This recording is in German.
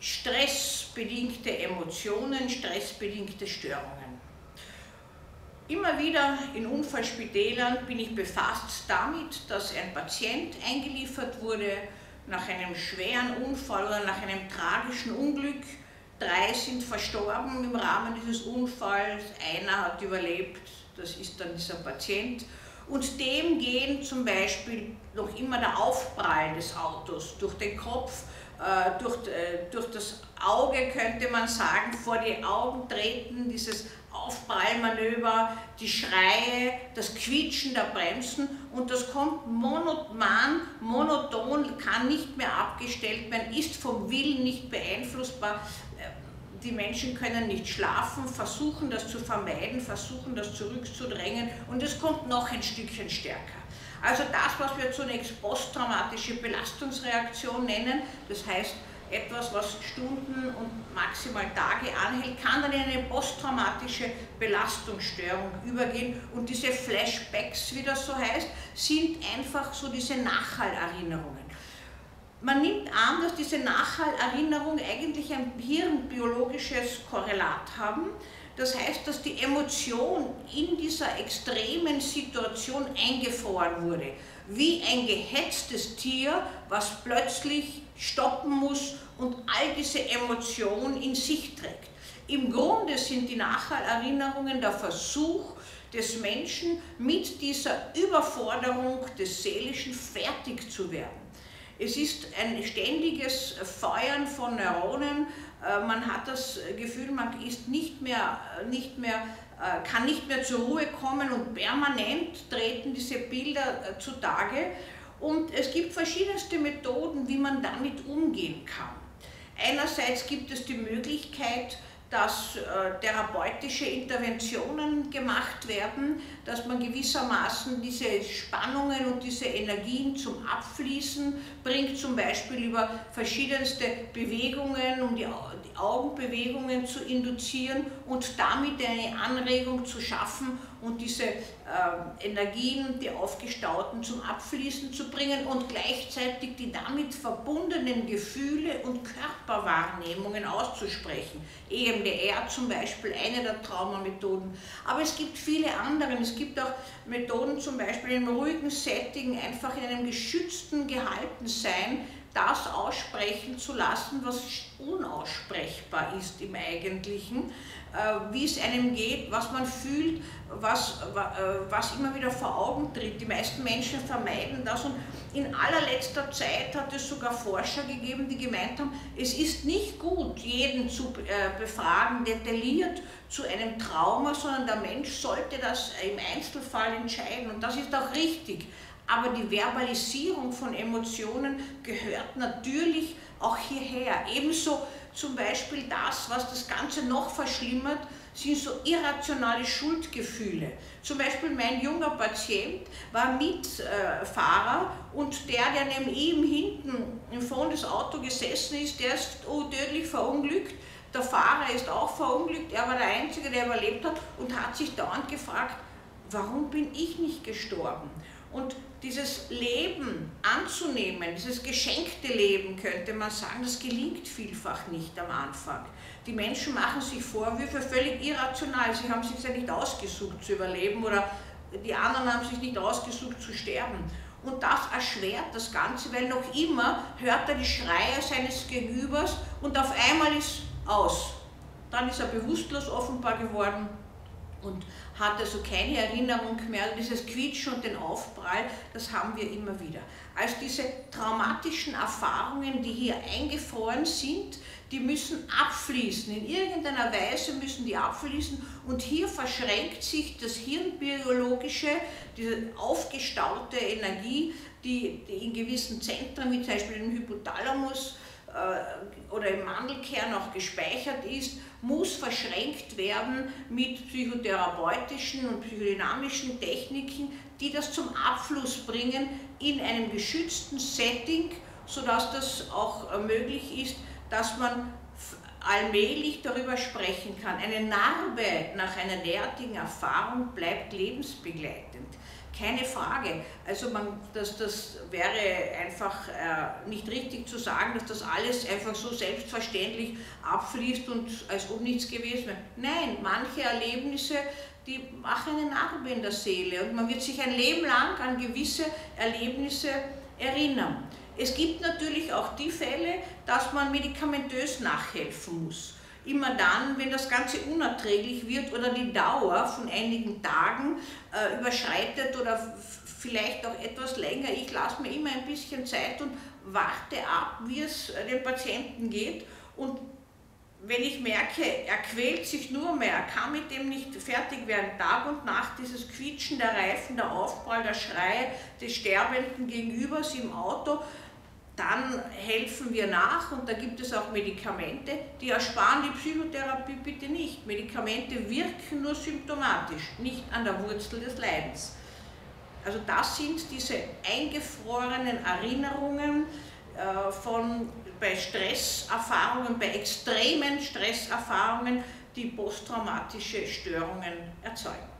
stressbedingte Emotionen, stressbedingte Störungen. Immer wieder in Unfallspitälern bin ich befasst damit, dass ein Patient eingeliefert wurde nach einem schweren Unfall oder nach einem tragischen Unglück. Drei sind verstorben im Rahmen dieses Unfalls, einer hat überlebt, das ist dann dieser Patient. Und dem gehen zum Beispiel noch immer der Aufprall des Autos durch den Kopf, durch, äh, durch das Auge könnte man sagen, vor die Augen treten, dieses Aufprallmanöver, die Schreie, das Quietschen der Bremsen und das kommt monoton, monoton, kann nicht mehr abgestellt werden, ist vom Willen nicht beeinflussbar. Die Menschen können nicht schlafen, versuchen das zu vermeiden, versuchen das zurückzudrängen und es kommt noch ein Stückchen stärker. Also das, was wir zunächst posttraumatische Belastungsreaktion nennen, das heißt etwas, was Stunden und maximal Tage anhält, kann dann in eine posttraumatische Belastungsstörung übergehen und diese Flashbacks, wie das so heißt, sind einfach so diese Nachhallerinnerungen. Man nimmt an, dass diese Nachhallerinnerungen eigentlich ein hirnbiologisches Korrelat haben, das heißt, dass die Emotion in dieser extremen Situation eingefroren wurde, wie ein gehetztes Tier, was plötzlich stoppen muss und all diese Emotion in sich trägt. Im Grunde sind die Nachhallerinnerungen der Versuch des Menschen, mit dieser Überforderung des Seelischen fertig zu werden. Es ist ein ständiges Feuern von Neuronen, äh, man hat das Gefühl, man ist nicht mehr, nicht mehr, äh, kann nicht mehr zur Ruhe kommen und permanent treten diese Bilder äh, zutage. Und es gibt verschiedenste Methoden, wie man damit umgehen kann. Einerseits gibt es die Möglichkeit, dass äh, therapeutische Interventionen gemacht werden, dass man gewissermaßen diese Spannungen und diese Energien zum Abfließen bringt, zum Beispiel über verschiedenste Bewegungen, um die, Augenbewegungen zu induzieren und damit eine Anregung zu schaffen und diese äh, Energien, die aufgestauten, zum Abfließen zu bringen und gleichzeitig die damit verbundenen Gefühle und Körperwahrnehmungen auszusprechen. EMDR zum Beispiel, eine der Traumamethoden. Aber es gibt viele andere. Es gibt auch Methoden zum Beispiel einem ruhigen Setting, einfach in einem geschützten Gehaltensein, das aussprechen zu lassen, was unaussprechbar ist im Eigentlichen, äh, wie es einem geht, was man fühlt, was, äh, was immer wieder vor Augen tritt. Die meisten Menschen vermeiden das und in allerletzter Zeit hat es sogar Forscher gegeben, die gemeint haben, es ist nicht gut, jeden zu äh, befragen, detailliert zu einem Trauma, sondern der Mensch sollte das im Einzelfall entscheiden und das ist auch richtig. Aber die Verbalisierung von Emotionen gehört natürlich auch hierher. Ebenso zum Beispiel das, was das Ganze noch verschlimmert, sind so irrationale Schuldgefühle. Zum Beispiel mein junger Patient war Mitfahrer und der, der neben ihm hinten im Vorn des Autos gesessen ist, der ist tödlich verunglückt. Der Fahrer ist auch verunglückt, er war der Einzige, der überlebt hat und hat sich dauernd gefragt, warum bin ich nicht gestorben? Und dieses Leben anzunehmen, dieses geschenkte Leben, könnte man sagen, das gelingt vielfach nicht am Anfang. Die Menschen machen sich Vorwürfe völlig irrational. Sie haben sich ja nicht ausgesucht zu überleben oder die anderen haben sich nicht ausgesucht zu sterben. Und das erschwert das Ganze, weil noch immer hört er die Schreie seines Gegenübers und auf einmal ist aus. Dann ist er bewusstlos offenbar geworden und hat also keine Erinnerung mehr. Dieses Quietschen und den Aufprall, das haben wir immer wieder. Also diese traumatischen Erfahrungen, die hier eingefroren sind, die müssen abfließen. In irgendeiner Weise müssen die abfließen und hier verschränkt sich das hirnbiologische, diese aufgestaute Energie, die, in gewissen Zentren, wie zum Beispiel im Hypothalamus, oder im Mandelkern auch gespeichert ist, muss verschränkt werden mit psychotherapeutischen und psychodynamischen Techniken, die das zum Abfluss bringen in einem geschützten Setting, sodass das auch äh, möglich ist, dass man allmählich darüber sprechen kann. Eine Narbe nach einer derartigen Erfahrung bleibt lebensbegleitend. Keine Frage. Also man, das, das wäre einfach äh, nicht richtig zu sagen, dass das alles einfach so selbstverständlich abfließt und als ob nichts gewesen wäre. Nein, manche Erlebnisse, die machen eine Narbe in der Seele und man wird sich ein Leben lang an gewisse Erlebnisse erinnern. Es gibt natürlich auch die Fälle, dass man medikamentös nachhelfen muss. Immer dann, wenn das Ganze unerträglich wird oder die Dauer von einigen Tagen äh, überschreitet oder vielleicht auch etwas länger. Ich lasse mir immer ein bisschen Zeit und warte ab, wie es dem Patienten geht. Und wenn ich merke, er quält sich nur mehr, er kann mit dem nicht fertig werden, Tag und Nacht dieses Quietschen der Reifen, der Aufprall, der Schrei des Sterbenden gegenübers im Auto, dann helfen wir nach und da gibt es auch Medikamente, die ersparen die Psychotherapie bitte nicht. Medikamente wirken nur symptomatisch, nicht an der Wurzel des Leidens. Also das sind diese eingefrorenen Erinnerungen äh, von, bei Stresserfahrungen, bei extremen Stresserfahrungen, die posttraumatische Störungen erzeugen.